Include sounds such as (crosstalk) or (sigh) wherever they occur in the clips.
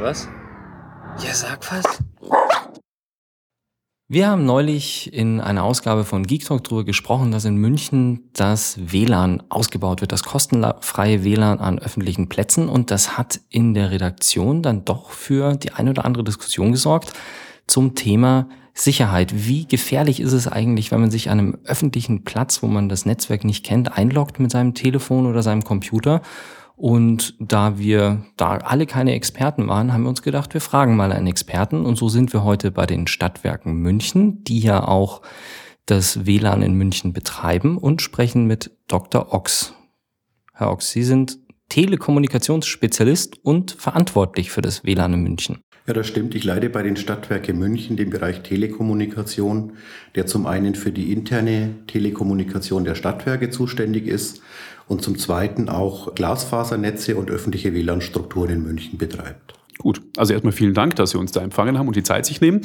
Was? Ja, sag was. Wir haben neulich in einer Ausgabe von Geek Talk darüber gesprochen, dass in München das WLAN ausgebaut wird, das kostenfreie WLAN an öffentlichen Plätzen. Und das hat in der Redaktion dann doch für die eine oder andere Diskussion gesorgt zum Thema Sicherheit. Wie gefährlich ist es eigentlich, wenn man sich an einem öffentlichen Platz, wo man das Netzwerk nicht kennt, einloggt mit seinem Telefon oder seinem Computer und da wir da alle keine Experten waren, haben wir uns gedacht, wir fragen mal einen Experten. Und so sind wir heute bei den Stadtwerken München, die ja auch das WLAN in München betreiben und sprechen mit Dr. Ochs. Herr Ochs, Sie sind Telekommunikationsspezialist und verantwortlich für das WLAN in München. Ja, das stimmt. Ich leite bei den Stadtwerke München den Bereich Telekommunikation, der zum einen für die interne Telekommunikation der Stadtwerke zuständig ist und zum Zweiten auch Glasfasernetze und öffentliche WLAN-Strukturen in München betreibt. Gut, also erstmal vielen Dank, dass Sie uns da empfangen haben und die Zeit sich nehmen.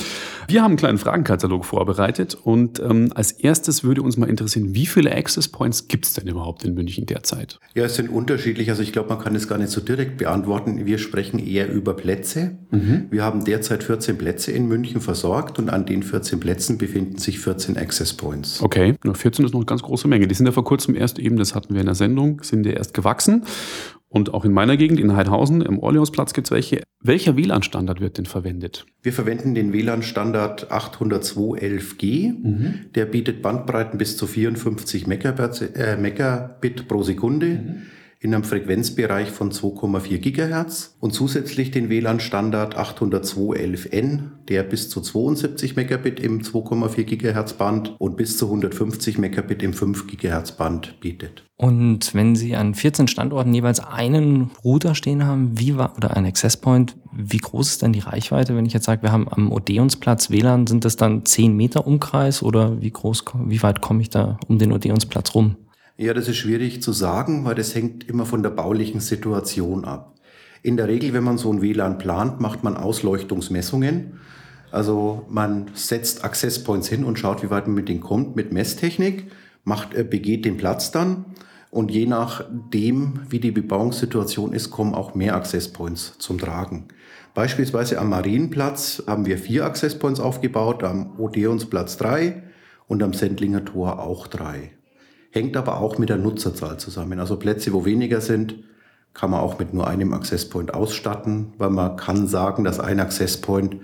Wir haben einen kleinen Fragenkatalog vorbereitet und ähm, als erstes würde uns mal interessieren, wie viele Access Points gibt es denn überhaupt in München derzeit? Ja, es sind unterschiedlich. Also ich glaube, man kann es gar nicht so direkt beantworten. Wir sprechen eher über Plätze. Mhm. Wir haben derzeit 14 Plätze in München versorgt und an den 14 Plätzen befinden sich 14 Access Points. Okay, 14 ist noch eine ganz große Menge. Die sind ja vor kurzem erst eben, das hatten wir in der Sendung, sind ja erst gewachsen. Und auch in meiner Gegend, in Heidhausen, im Orleansplatz gibt es welche. Welcher WLAN-Standard wird denn verwendet? Wir verwenden den WLAN-Standard 802.11g. Mhm. Der bietet Bandbreiten bis zu 54 Megabit, äh, Megabit pro Sekunde. Mhm in einem Frequenzbereich von 2,4 Gigahertz und zusätzlich den WLAN-Standard 802.11n, der bis zu 72 Megabit im 2,4 Gigahertz Band und bis zu 150 Megabit im 5 Gigahertz Band bietet. Und wenn Sie an 14 Standorten jeweils einen Router stehen haben, wie war, oder ein Access Point, wie groß ist denn die Reichweite? Wenn ich jetzt sage, wir haben am Odeonsplatz WLAN, sind das dann 10 Meter Umkreis oder wie groß, wie weit komme ich da um den Odeonsplatz rum? Ja, das ist schwierig zu sagen, weil das hängt immer von der baulichen Situation ab. In der Regel, wenn man so ein WLAN plant, macht man Ausleuchtungsmessungen. Also man setzt Access Points hin und schaut, wie weit man mit denen kommt, mit Messtechnik, macht, äh, begeht den Platz dann. Und je nachdem, wie die Bebauungssituation ist, kommen auch mehr Access Points zum Tragen. Beispielsweise am Marienplatz haben wir vier Access Points aufgebaut, am Odeonsplatz drei und am Sendlinger Tor auch drei hängt aber auch mit der Nutzerzahl zusammen. Also Plätze, wo weniger sind, kann man auch mit nur einem Access Point ausstatten, weil man kann sagen, dass ein Access Point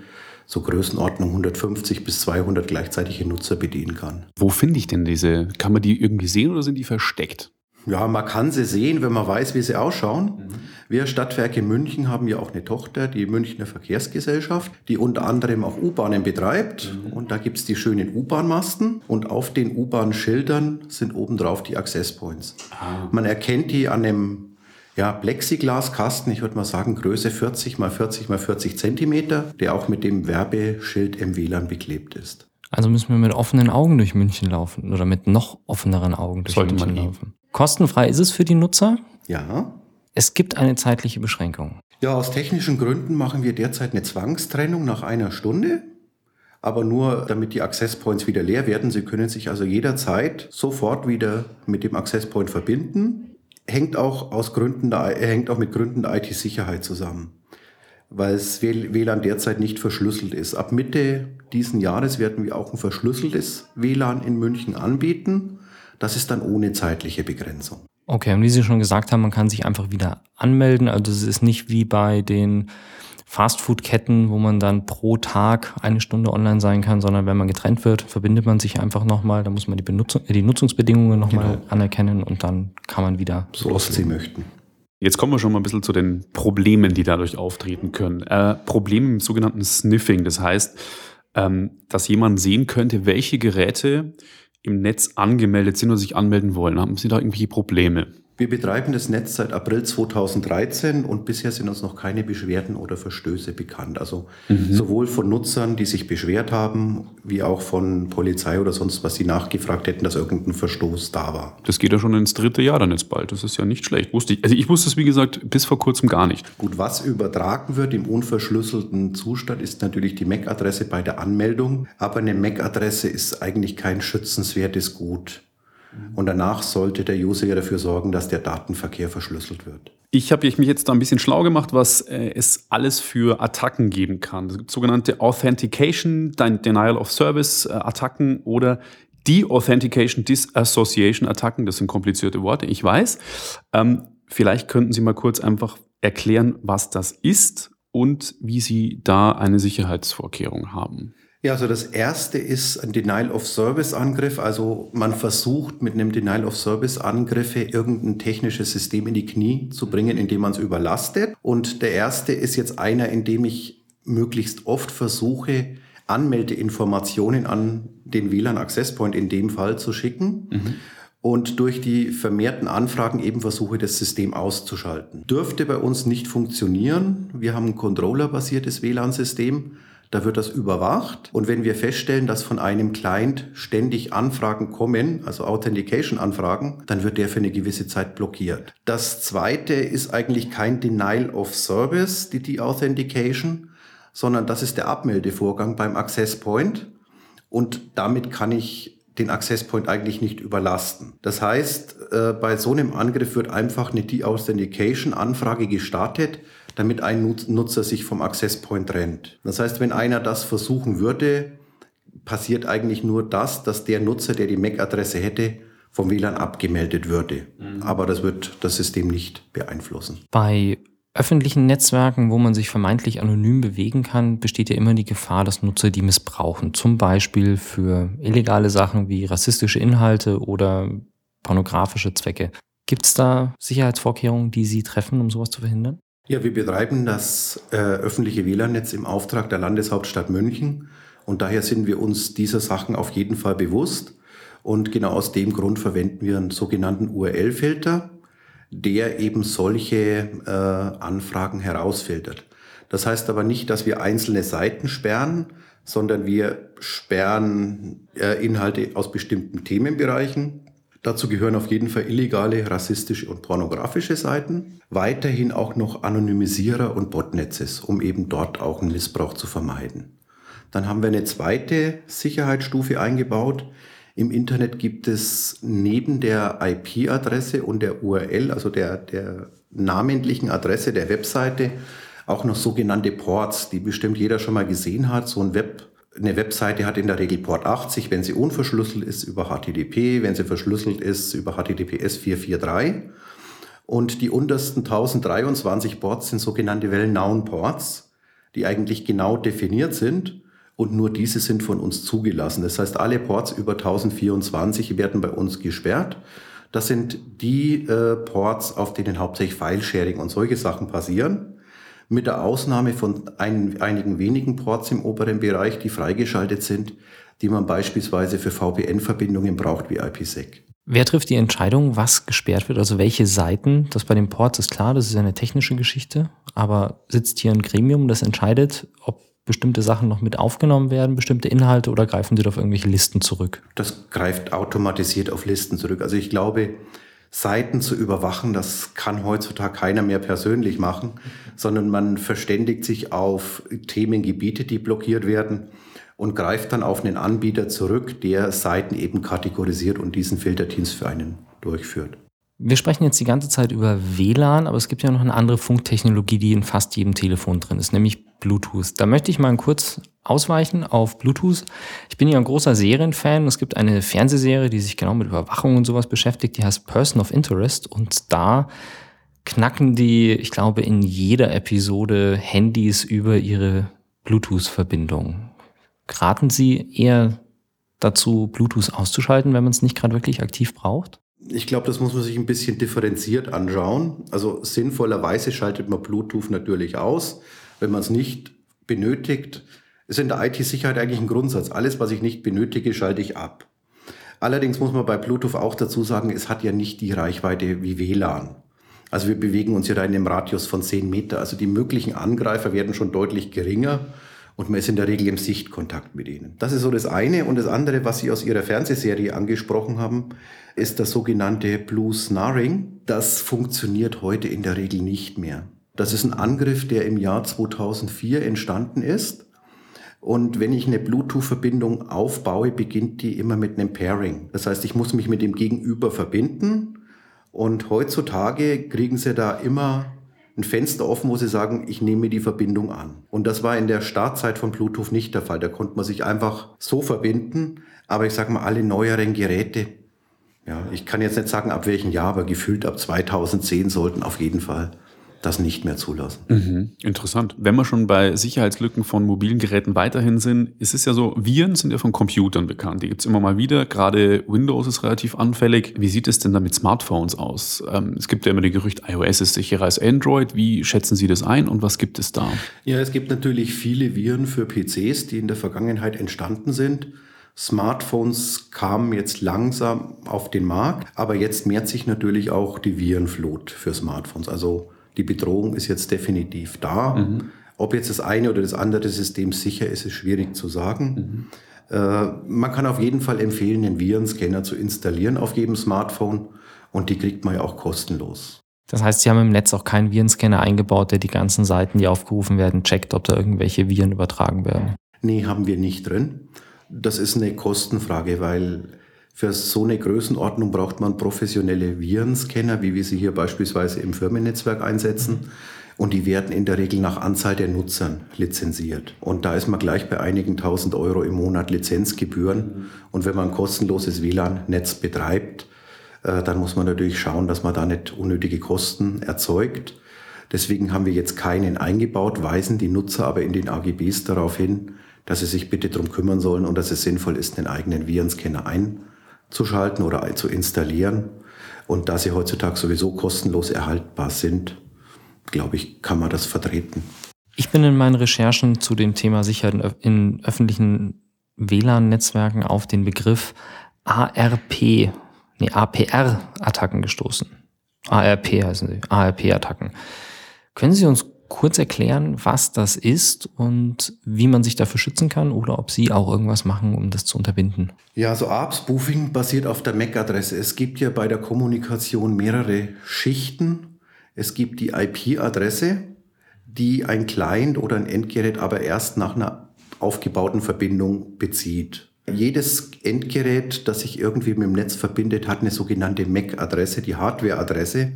so Größenordnung 150 bis 200 gleichzeitige Nutzer bedienen kann. Wo finde ich denn diese? Kann man die irgendwie sehen oder sind die versteckt? Ja, man kann sie sehen, wenn man weiß, wie sie ausschauen. Mhm. Wir Stadtwerke München haben ja auch eine Tochter, die Münchner Verkehrsgesellschaft, die unter anderem auch U-Bahnen betreibt. Mhm. Und da gibt's die schönen U-Bahn-Masten und auf den U-Bahn-Schildern sind obendrauf die Access Points. Ah. Man erkennt die an einem ja, Plexiglaskasten, ich würde mal sagen Größe 40 mal 40 mal 40 Zentimeter, der auch mit dem Werbeschild im WLAN beklebt ist. Also müssen wir mit offenen Augen durch München laufen oder mit noch offeneren Augen durch Sollte München laufen. Kostenfrei ist es für die Nutzer? Ja. Es gibt eine zeitliche Beschränkung. Ja, aus technischen Gründen machen wir derzeit eine Zwangstrennung nach einer Stunde. Aber nur damit die Access Points wieder leer werden. Sie können sich also jederzeit sofort wieder mit dem Access Point verbinden. Hängt auch, aus Gründen der, hängt auch mit Gründen der IT-Sicherheit zusammen weil das WLAN derzeit nicht verschlüsselt ist. Ab Mitte diesen Jahres werden wir auch ein verschlüsseltes WLAN in München anbieten. Das ist dann ohne zeitliche Begrenzung. Okay, und wie Sie schon gesagt haben, man kann sich einfach wieder anmelden. Also es ist nicht wie bei den Fastfood-Ketten, wo man dann pro Tag eine Stunde online sein kann, sondern wenn man getrennt wird, verbindet man sich einfach nochmal. Da muss man die, Benutzung, die Nutzungsbedingungen nochmal genau. anerkennen und dann kann man wieder. So oft Sie möchten. Jetzt kommen wir schon mal ein bisschen zu den Problemen, die dadurch auftreten können. Äh, Probleme im sogenannten Sniffing, das heißt, ähm, dass jemand sehen könnte, welche Geräte im Netz angemeldet sind oder sich anmelden wollen? Haben Sie da irgendwelche Probleme? Wir betreiben das Netz seit April 2013 und bisher sind uns noch keine Beschwerden oder Verstöße bekannt. Also mhm. sowohl von Nutzern, die sich beschwert haben, wie auch von Polizei oder sonst was, die nachgefragt hätten, dass irgendein Verstoß da war. Das geht ja schon ins dritte Jahr dann jetzt bald. Das ist ja nicht schlecht. Wusste ich. Also ich wusste es, wie gesagt, bis vor kurzem gar nicht. Gut, was übertragen wird im unverschlüsselten Zustand, ist natürlich die MAC-Adresse bei der Anmeldung. Aber eine MAC-Adresse ist eigentlich kein schützenswertes Gut. Und danach sollte der User ja dafür sorgen, dass der Datenverkehr verschlüsselt wird. Ich habe mich jetzt da ein bisschen schlau gemacht, was äh, es alles für Attacken geben kann. Es gibt sogenannte Authentication, Denial of Service äh, Attacken oder De-Authentication, Disassociation Attacken. Das sind komplizierte Worte, ich weiß. Ähm, vielleicht könnten Sie mal kurz einfach erklären, was das ist und wie Sie da eine Sicherheitsvorkehrung haben. Ja, also das erste ist ein Denial-of-Service-Angriff. Also man versucht mit einem Denial-of-Service-Angriffe irgendein technisches System in die Knie zu bringen, indem man es überlastet. Und der erste ist jetzt einer, in dem ich möglichst oft versuche, Anmeldeinformationen an den WLAN Access Point in dem Fall zu schicken. Mhm. Und durch die vermehrten Anfragen eben versuche, das System auszuschalten. Dürfte bei uns nicht funktionieren. Wir haben ein Controller-basiertes WLAN-System. Da wird das überwacht. Und wenn wir feststellen, dass von einem Client ständig Anfragen kommen, also Authentication-Anfragen, dann wird der für eine gewisse Zeit blockiert. Das zweite ist eigentlich kein Denial of Service, die Deauthentication, sondern das ist der Abmeldevorgang beim Access Point. Und damit kann ich den Access Point eigentlich nicht überlasten. Das heißt, äh, bei so einem Angriff wird einfach eine Deauthentication-Anfrage gestartet, damit ein Nutzer sich vom Access Point trennt. Das heißt, wenn einer das versuchen würde, passiert eigentlich nur das, dass der Nutzer, der die MAC-Adresse hätte, vom WLAN abgemeldet würde. Mhm. Aber das wird das System nicht beeinflussen. Bei öffentlichen Netzwerken, wo man sich vermeintlich anonym bewegen kann, besteht ja immer die Gefahr, dass Nutzer die missbrauchen. Zum Beispiel für illegale Sachen wie rassistische Inhalte oder pornografische Zwecke. Gibt es da Sicherheitsvorkehrungen, die Sie treffen, um sowas zu verhindern? Ja, wir betreiben das äh, öffentliche WLAN-Netz im Auftrag der Landeshauptstadt München und daher sind wir uns dieser Sachen auf jeden Fall bewusst. Und genau aus dem Grund verwenden wir einen sogenannten URL-Filter, der eben solche äh, Anfragen herausfiltert. Das heißt aber nicht, dass wir einzelne Seiten sperren, sondern wir sperren äh, Inhalte aus bestimmten Themenbereichen Dazu gehören auf jeden Fall illegale, rassistische und pornografische Seiten. Weiterhin auch noch Anonymisierer und Botnetzes, um eben dort auch einen Missbrauch zu vermeiden. Dann haben wir eine zweite Sicherheitsstufe eingebaut. Im Internet gibt es neben der IP-Adresse und der URL, also der, der namentlichen Adresse der Webseite, auch noch sogenannte Ports, die bestimmt jeder schon mal gesehen hat. So ein Web eine Webseite hat in der Regel Port 80, wenn sie unverschlüsselt ist, über HTTP, wenn sie verschlüsselt ist, über HTTPS 443. Und die untersten 1023 Ports sind sogenannte Well-Known-Ports, die eigentlich genau definiert sind und nur diese sind von uns zugelassen. Das heißt, alle Ports über 1024 werden bei uns gesperrt. Das sind die äh, Ports, auf denen hauptsächlich File-Sharing und solche Sachen passieren mit der Ausnahme von ein, einigen wenigen Ports im oberen Bereich, die freigeschaltet sind, die man beispielsweise für VPN-Verbindungen braucht wie IPsec. Wer trifft die Entscheidung, was gesperrt wird? Also welche Seiten? Das bei den Ports ist klar, das ist eine technische Geschichte. Aber sitzt hier ein Gremium, das entscheidet, ob bestimmte Sachen noch mit aufgenommen werden, bestimmte Inhalte, oder greifen Sie auf irgendwelche Listen zurück? Das greift automatisiert auf Listen zurück. Also ich glaube, Seiten zu überwachen, das kann heutzutage keiner mehr persönlich machen, sondern man verständigt sich auf Themengebiete, die blockiert werden und greift dann auf einen Anbieter zurück, der Seiten eben kategorisiert und diesen Filterdienst für einen durchführt. Wir sprechen jetzt die ganze Zeit über WLAN, aber es gibt ja noch eine andere Funktechnologie, die in fast jedem Telefon drin ist, nämlich Bluetooth. Da möchte ich mal kurz ausweichen auf Bluetooth. Ich bin ja ein großer Serienfan. Es gibt eine Fernsehserie, die sich genau mit Überwachung und sowas beschäftigt, die heißt Person of Interest und da knacken die, ich glaube, in jeder Episode Handys über ihre Bluetooth-Verbindung. Raten Sie eher dazu, Bluetooth auszuschalten, wenn man es nicht gerade wirklich aktiv braucht? Ich glaube, das muss man sich ein bisschen differenziert anschauen. Also sinnvollerweise schaltet man Bluetooth natürlich aus, wenn man es nicht benötigt. Ist in der IT-Sicherheit eigentlich ein Grundsatz. Alles, was ich nicht benötige, schalte ich ab. Allerdings muss man bei Bluetooth auch dazu sagen, es hat ja nicht die Reichweite wie WLAN. Also wir bewegen uns ja da in einem Radius von 10 Meter. Also die möglichen Angreifer werden schon deutlich geringer und man ist in der Regel im Sichtkontakt mit ihnen. Das ist so das eine. Und das andere, was Sie aus Ihrer Fernsehserie angesprochen haben, ist das sogenannte Blue Snaring. Das funktioniert heute in der Regel nicht mehr. Das ist ein Angriff, der im Jahr 2004 entstanden ist. Und wenn ich eine Bluetooth-Verbindung aufbaue, beginnt die immer mit einem Pairing. Das heißt, ich muss mich mit dem Gegenüber verbinden. Und heutzutage kriegen sie da immer ein Fenster offen, wo sie sagen, ich nehme die Verbindung an. Und das war in der Startzeit von Bluetooth nicht der Fall. Da konnte man sich einfach so verbinden. Aber ich sage mal, alle neueren Geräte, ja, ich kann jetzt nicht sagen, ab welchem Jahr, aber gefühlt ab 2010 sollten auf jeden Fall das nicht mehr zulassen. Mhm, interessant. Wenn wir schon bei Sicherheitslücken von mobilen Geräten weiterhin sind, ist es ja so, Viren sind ja von Computern bekannt. Die gibt es immer mal wieder. Gerade Windows ist relativ anfällig. Wie sieht es denn da mit Smartphones aus? Ähm, es gibt ja immer die Gerücht, iOS ist sicherer als Android. Wie schätzen Sie das ein und was gibt es da? Ja, es gibt natürlich viele Viren für PCs, die in der Vergangenheit entstanden sind. Smartphones kamen jetzt langsam auf den Markt, aber jetzt mehrt sich natürlich auch die Virenflut für Smartphones. Also die Bedrohung ist jetzt definitiv da. Mhm. Ob jetzt das eine oder das andere System sicher ist, ist schwierig zu sagen. Mhm. Äh, man kann auf jeden Fall empfehlen, einen Virenscanner zu installieren auf jedem Smartphone und die kriegt man ja auch kostenlos. Das heißt, Sie haben im Netz auch keinen Virenscanner eingebaut, der die ganzen Seiten, die aufgerufen werden, checkt, ob da irgendwelche Viren übertragen werden? Nee, haben wir nicht drin. Das ist eine Kostenfrage, weil für so eine Größenordnung braucht man professionelle Virenscanner, wie wir sie hier beispielsweise im Firmennetzwerk einsetzen. Und die werden in der Regel nach Anzahl der Nutzern lizenziert. Und da ist man gleich bei einigen tausend Euro im Monat Lizenzgebühren. Und wenn man ein kostenloses WLAN-Netz betreibt, äh, dann muss man natürlich schauen, dass man da nicht unnötige Kosten erzeugt. Deswegen haben wir jetzt keinen eingebaut, weisen die Nutzer aber in den AGBs darauf hin, dass sie sich bitte darum kümmern sollen und dass es sinnvoll ist, einen eigenen Virenscanner einzubauen zu schalten oder zu installieren. Und da sie heutzutage sowieso kostenlos erhaltbar sind, glaube ich, kann man das vertreten. Ich bin in meinen Recherchen zu dem Thema Sicherheit in öffentlichen WLAN-Netzwerken auf den Begriff ARP, nee, APR-Attacken gestoßen. ARP heißen sie, ARP-Attacken. Können Sie uns kurz erklären, was das ist und wie man sich dafür schützen kann oder ob Sie auch irgendwas machen, um das zu unterbinden? Ja, so ARP-Spoofing basiert auf der MAC-Adresse. Es gibt ja bei der Kommunikation mehrere Schichten. Es gibt die IP-Adresse, die ein Client oder ein Endgerät aber erst nach einer aufgebauten Verbindung bezieht. Jedes Endgerät, das sich irgendwie mit dem Netz verbindet, hat eine sogenannte MAC-Adresse, die Hardware-Adresse.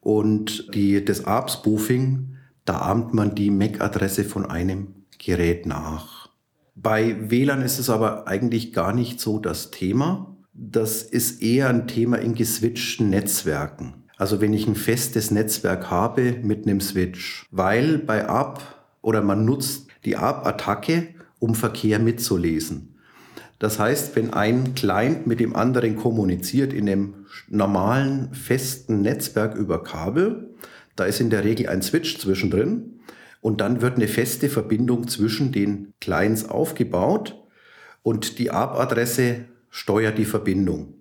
Und die, das ARP-Spoofing da ahmt man die MAC-Adresse von einem Gerät nach. Bei WLAN ist es aber eigentlich gar nicht so das Thema. Das ist eher ein Thema in geswitchten Netzwerken. Also wenn ich ein festes Netzwerk habe mit einem Switch, weil bei ARP oder man nutzt die ARP-Attacke, um Verkehr mitzulesen. Das heißt, wenn ein Client mit dem anderen kommuniziert in einem normalen festen Netzwerk über Kabel, da ist in der Regel ein Switch zwischendrin und dann wird eine feste Verbindung zwischen den Clients aufgebaut und die ARP-Adresse steuert die Verbindung.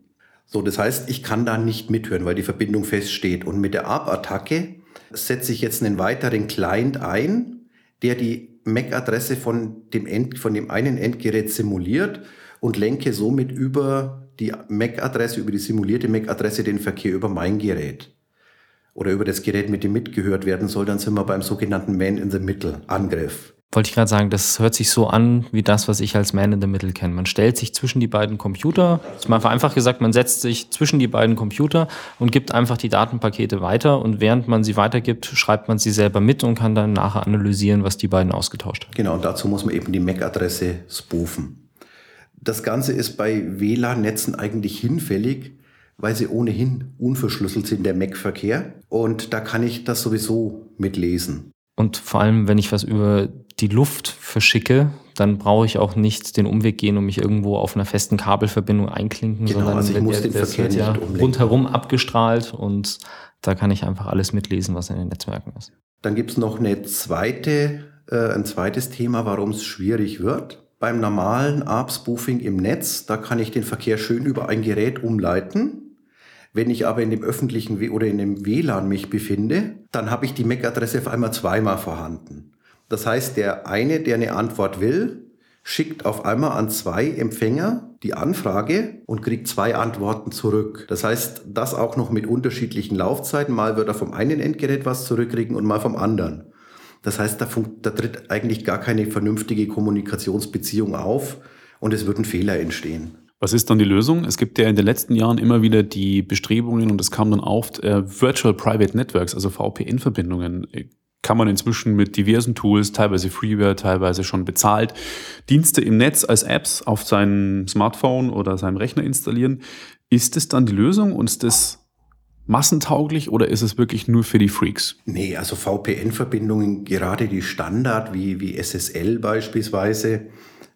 So, das heißt, ich kann da nicht mithören, weil die Verbindung feststeht. Und mit der ARP-Attacke setze ich jetzt einen weiteren Client ein, der die MAC-Adresse von dem, von dem einen Endgerät simuliert und lenke somit über die MAC-Adresse, über die simulierte MAC-Adresse den Verkehr über mein Gerät oder über das Gerät, mit dem mitgehört werden soll, dann sind wir beim sogenannten Man-in-the-Middle-Angriff. Wollte ich gerade sagen, das hört sich so an wie das, was ich als Man in the Middle kenne. Man stellt sich zwischen die beiden Computer, ist mal einfach gesagt, man setzt sich zwischen die beiden Computer und gibt einfach die Datenpakete weiter und während man sie weitergibt, schreibt man sie selber mit und kann dann nachher analysieren, was die beiden ausgetauscht haben. Genau, und dazu muss man eben die MAC-Adresse spoofen. Das Ganze ist bei WLAN-Netzen eigentlich hinfällig, weil sie ohnehin unverschlüsselt sind, der Mac-Verkehr. Und da kann ich das sowieso mitlesen. Und vor allem, wenn ich was über die Luft verschicke, dann brauche ich auch nicht den Umweg gehen und mich irgendwo auf einer festen Kabelverbindung einklinken, genau, sondern also ich muss der, den Verkehr wird ja rundherum abgestrahlt und da kann ich einfach alles mitlesen, was in den Netzwerken ist. Dann gibt es noch eine zweite, äh, ein zweites Thema, warum es schwierig wird. Beim normalen ARP-Spoofing im Netz, da kann ich den Verkehr schön über ein Gerät umleiten wenn ich aber in dem öffentlichen w oder in dem WLAN mich befinde, dann habe ich die MAC-Adresse auf einmal zweimal vorhanden. Das heißt, der eine, der eine Antwort will, schickt auf einmal an zwei Empfänger die Anfrage und kriegt zwei Antworten zurück. Das heißt, das auch noch mit unterschiedlichen Laufzeiten. Mal wird er vom einen Endgerät was zurückkriegen und mal vom anderen. Das heißt, da, da tritt eigentlich gar keine vernünftige Kommunikationsbeziehung auf und es wird ein Fehler entstehen. Was ist dann die Lösung? Es gibt ja in den letzten Jahren immer wieder die Bestrebungen und es kam dann auf, äh, Virtual Private Networks, also VPN-Verbindungen, äh, kann man inzwischen mit diversen Tools, teilweise Freeware, teilweise schon bezahlt, Dienste im Netz als Apps auf seinem Smartphone oder seinem Rechner installieren. Ist es dann die Lösung und ist das massentauglich oder ist es wirklich nur für die Freaks? Nee, also VPN-Verbindungen, gerade die Standard wie, wie SSL beispielsweise,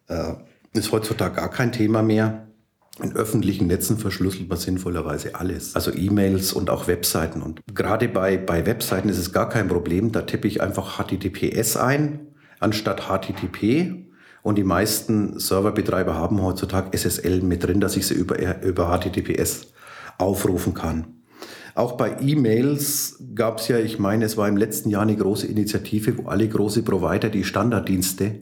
äh, ist heutzutage gar kein Thema mehr. In öffentlichen Netzen verschlüsselt man sinnvollerweise alles. Also E-Mails und auch Webseiten. Und gerade bei, bei Webseiten ist es gar kein Problem. Da tippe ich einfach HTTPS ein, anstatt HTTP. Und die meisten Serverbetreiber haben heutzutage SSL mit drin, dass ich sie über, über HTTPS aufrufen kann. Auch bei E-Mails gab es ja, ich meine, es war im letzten Jahr eine große Initiative, wo alle große Provider die Standarddienste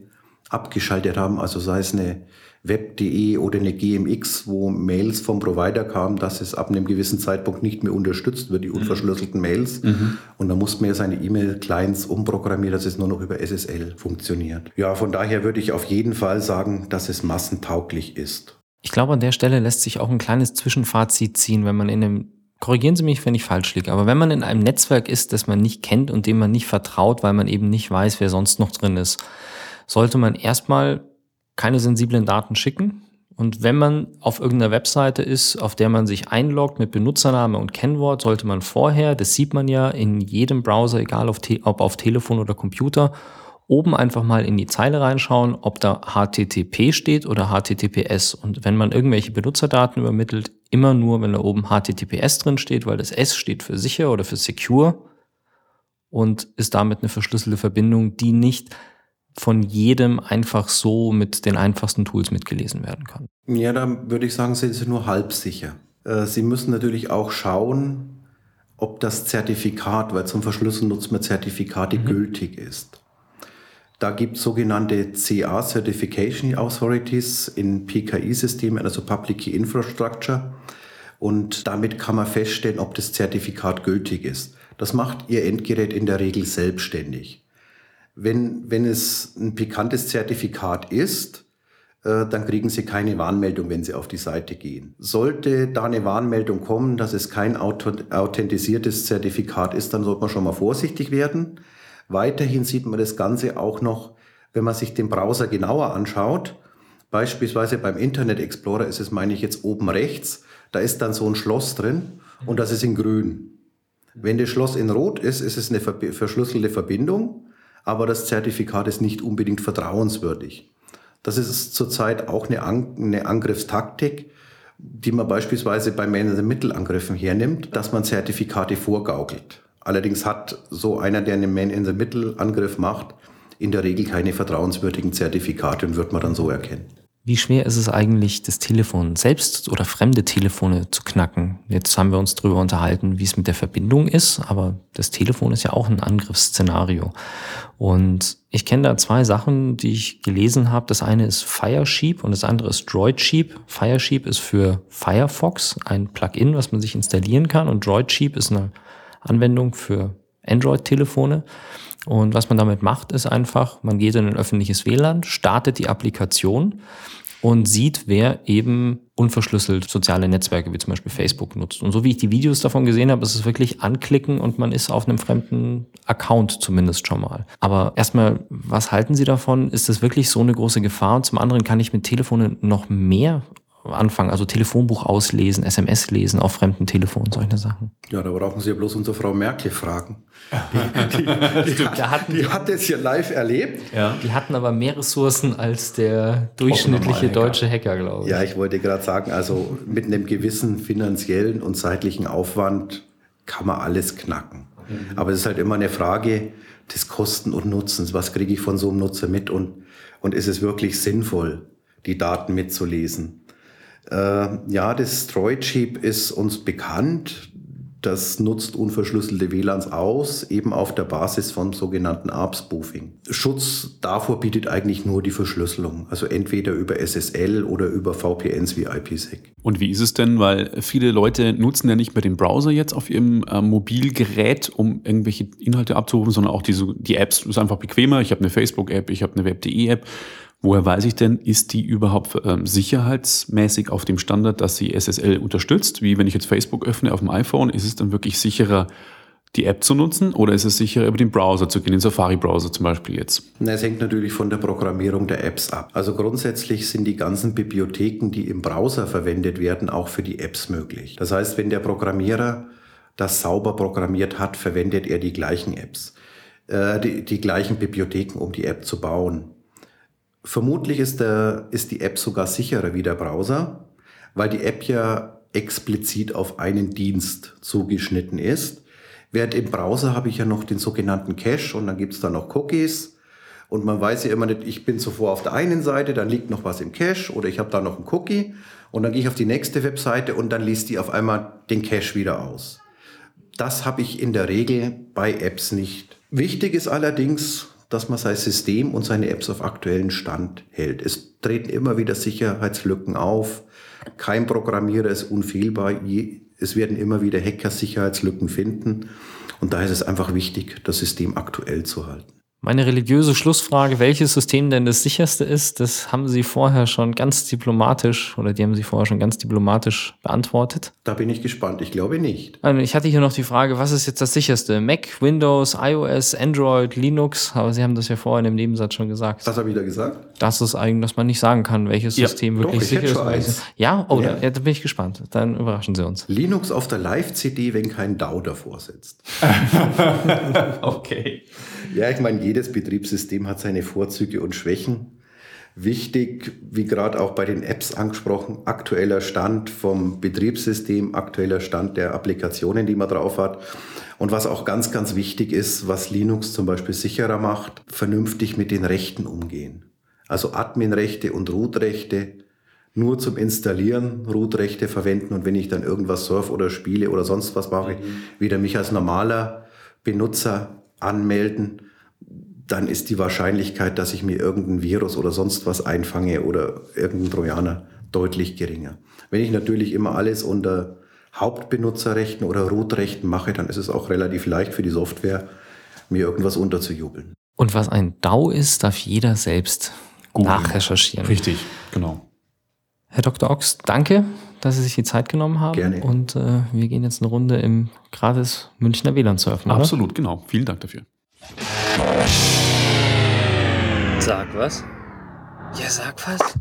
abgeschaltet haben, also sei es eine web.de oder eine GMX, wo Mails vom Provider kamen, dass es ab einem gewissen Zeitpunkt nicht mehr unterstützt wird, die mhm. unverschlüsselten Mails. Mhm. Und dann musste man ja seine E-Mail-Clients umprogrammieren, dass es nur noch über SSL funktioniert. Ja, von daher würde ich auf jeden Fall sagen, dass es massentauglich ist. Ich glaube, an der Stelle lässt sich auch ein kleines Zwischenfazit ziehen, wenn man in einem Korrigieren Sie mich, wenn ich falsch liege, aber wenn man in einem Netzwerk ist, das man nicht kennt und dem man nicht vertraut, weil man eben nicht weiß, wer sonst noch drin ist, sollte man erstmal keine sensiblen Daten schicken. Und wenn man auf irgendeiner Webseite ist, auf der man sich einloggt mit Benutzername und Kennwort, sollte man vorher, das sieht man ja in jedem Browser, egal ob auf Telefon oder Computer, oben einfach mal in die Zeile reinschauen, ob da HTTP steht oder HTTPS. Und wenn man irgendwelche Benutzerdaten übermittelt, immer nur, wenn da oben HTTPS drin steht, weil das S steht für sicher oder für secure und ist damit eine verschlüsselte Verbindung, die nicht von jedem einfach so mit den einfachsten Tools mitgelesen werden kann. Ja, da würde ich sagen, sind Sie nur halb sicher. Äh, Sie müssen natürlich auch schauen, ob das Zertifikat, weil zum Verschlüsseln nutzt man Zertifikate, mhm. gültig ist. Da gibt es sogenannte CA Certification Authorities in PKI-Systemen, also Public Key Infrastructure. Und damit kann man feststellen, ob das Zertifikat gültig ist. Das macht Ihr Endgerät in der Regel selbstständig. Wenn, wenn es ein pikantes Zertifikat ist, äh, dann kriegen Sie keine Warnmeldung, wenn Sie auf die Seite gehen. Sollte da eine Warnmeldung kommen, dass es kein authentisiertes Zertifikat ist, dann sollte man schon mal vorsichtig werden. Weiterhin sieht man das Ganze auch noch, wenn man sich den Browser genauer anschaut. Beispielsweise beim Internet Explorer ist es, meine ich, jetzt oben rechts. Da ist dann so ein Schloss drin und das ist in grün. Wenn das Schloss in rot ist, ist es eine verschlüsselte Verbindung aber das Zertifikat ist nicht unbedingt vertrauenswürdig. Das ist zurzeit auch eine, An eine Angriffstaktik, die man beispielsweise bei Man-in-the-Middle-Angriffen hernimmt, dass man Zertifikate vorgaukelt. Allerdings hat so einer, der einen Man-in-the-Middle-Angriff macht, in der Regel keine vertrauenswürdigen Zertifikate und wird man dann so erkennen. Wie schwer ist es eigentlich, das Telefon selbst oder fremde Telefone zu knacken? Jetzt haben wir uns darüber unterhalten, wie es mit der Verbindung ist, aber das Telefon ist ja auch ein Angriffsszenario. Und ich kenne da zwei Sachen, die ich gelesen habe. Das eine ist Firesheep und das andere ist DroidSheep. Firesheep ist für Firefox ein Plugin, was man sich installieren kann und DroidSheep ist eine Anwendung für Android-Telefone. Und was man damit macht, ist einfach, man geht in ein öffentliches WLAN, startet die Applikation und sieht, wer eben unverschlüsselt soziale Netzwerke wie zum Beispiel Facebook nutzt. Und so wie ich die Videos davon gesehen habe, ist es wirklich anklicken und man ist auf einem fremden Account zumindest schon mal. Aber erstmal, was halten Sie davon? Ist das wirklich so eine große Gefahr? Und zum anderen kann ich mit Telefonen noch mehr anfangen, also Telefonbuch auslesen, SMS lesen auf fremden Telefonen, solche Sachen. Ja, da brauchen Sie ja bloß unsere Frau Merkel fragen. (laughs) Die, die, die, die hat, die hat das hier live erlebt. Ja. Die hatten aber mehr Ressourcen als der durchschnittliche deutsche Hacker, glaube ich. Ja, ich wollte gerade sagen, also mit einem gewissen finanziellen und zeitlichen Aufwand kann man alles knacken. Mhm. Aber es ist halt immer eine Frage des Kosten und Nutzens. Was kriege ich von so einem Nutzer mit und, und ist es wirklich sinnvoll, die Daten mitzulesen? Äh, ja, das Droid-Chip ist uns bekannt. das nutzt unverschlüsselte WLANs aus, eben auf der Basis von sogenannten ARP-Spoofing. Schutz davor bietet eigentlich nur die Verschlüsselung, also entweder über SSL oder über VPNs wie IPsec. Und wie ist es denn, weil viele Leute nutzen ja nicht mehr den Browser jetzt auf ihrem äh, Mobilgerät, um irgendwelche Inhalte abzurufen, sondern auch diese, die Apps. Das ist einfach bequemer. Ich habe eine Facebook-App, ich habe eine Web.de-App. Woher weiß ich denn, ist die überhaupt ähm, sicherheitsmäßig auf dem Standard, dass sie SSL unterstützt? Wie wenn ich jetzt Facebook öffne auf dem iPhone, ist es dann wirklich sicherer, die App zu nutzen oder ist es sicherer, über den Browser zu gehen, den Safari-Browser zum Beispiel jetzt? Na, es hängt natürlich von der Programmierung der Apps ab. Also grundsätzlich sind die ganzen Bibliotheken, die im Browser verwendet werden, auch für die Apps möglich. Das heißt, wenn der Programmierer das sauber programmiert hat, verwendet er die gleichen Apps, äh, die, die gleichen Bibliotheken, um die App zu bauen. Vermutlich ist, der, ist die App sogar sicherer wie der Browser, weil die App ja explizit auf einen Dienst zugeschnitten ist. Während im Browser habe ich ja noch den sogenannten Cache und dann gibt es da noch Cookies. Und man weiß ja immer nicht, ich bin zuvor auf der einen Seite, dann liegt noch was im Cache oder ich habe da noch einen Cookie und dann gehe ich auf die nächste Webseite und dann liest die auf einmal den Cache wieder aus. Das habe ich in der Regel bei Apps nicht. Wichtig ist allerdings, dass man sein System und seine Apps auf aktuellen Stand hält. Es treten immer wieder Sicherheitslücken auf. Kein Programmierer ist unfehlbar. Es werden immer wieder Hacker Sicherheitslücken finden. Und da ist es einfach wichtig, das System aktuell zu halten. Meine religiöse Schlussfrage, welches System denn das sicherste ist, das haben Sie vorher schon ganz diplomatisch oder die haben Sie vorher schon ganz diplomatisch beantwortet. Da bin ich gespannt. Ich glaube nicht. Also ich hatte hier noch die Frage, was ist jetzt das sicherste? Mac, Windows, iOS, Android, Linux? Aber Sie haben das ja vorher in dem Nebensatz schon gesagt. Was habe ich da gesagt? Das ist eigentlich, dass man nicht sagen kann, welches ja, System wirklich doch, sicher ist. Ja, oh, ja. Da, da bin ich gespannt. Dann überraschen Sie uns. Linux auf der Live-CD, wenn kein DAO davor sitzt. (laughs) okay. Ja, ich meine, jedes Betriebssystem hat seine Vorzüge und Schwächen. Wichtig, wie gerade auch bei den Apps angesprochen, aktueller Stand vom Betriebssystem, aktueller Stand der Applikationen, die man drauf hat. Und was auch ganz, ganz wichtig ist, was Linux zum Beispiel sicherer macht, vernünftig mit den Rechten umgehen. Also Adminrechte und Root-Rechte nur zum Installieren Root-Rechte verwenden und wenn ich dann irgendwas surf oder spiele oder sonst was mache, mhm. wieder mich als normaler Benutzer anmelden dann ist die Wahrscheinlichkeit, dass ich mir irgendein Virus oder sonst was einfange oder irgendein Trojaner deutlich geringer. Wenn ich natürlich immer alles unter Hauptbenutzerrechten oder Root-Rechten mache, dann ist es auch relativ leicht für die Software, mir irgendwas unterzujubeln. Und was ein DAO ist, darf jeder selbst Gut. nachrecherchieren. Richtig, genau. Herr Dr. Ochs, danke, dass Sie sich die Zeit genommen haben. Gerne. Und äh, wir gehen jetzt eine Runde im gratis Münchner WLAN surfen. Absolut, oder? genau. Vielen Dank dafür. Sag was? Ja, sag was.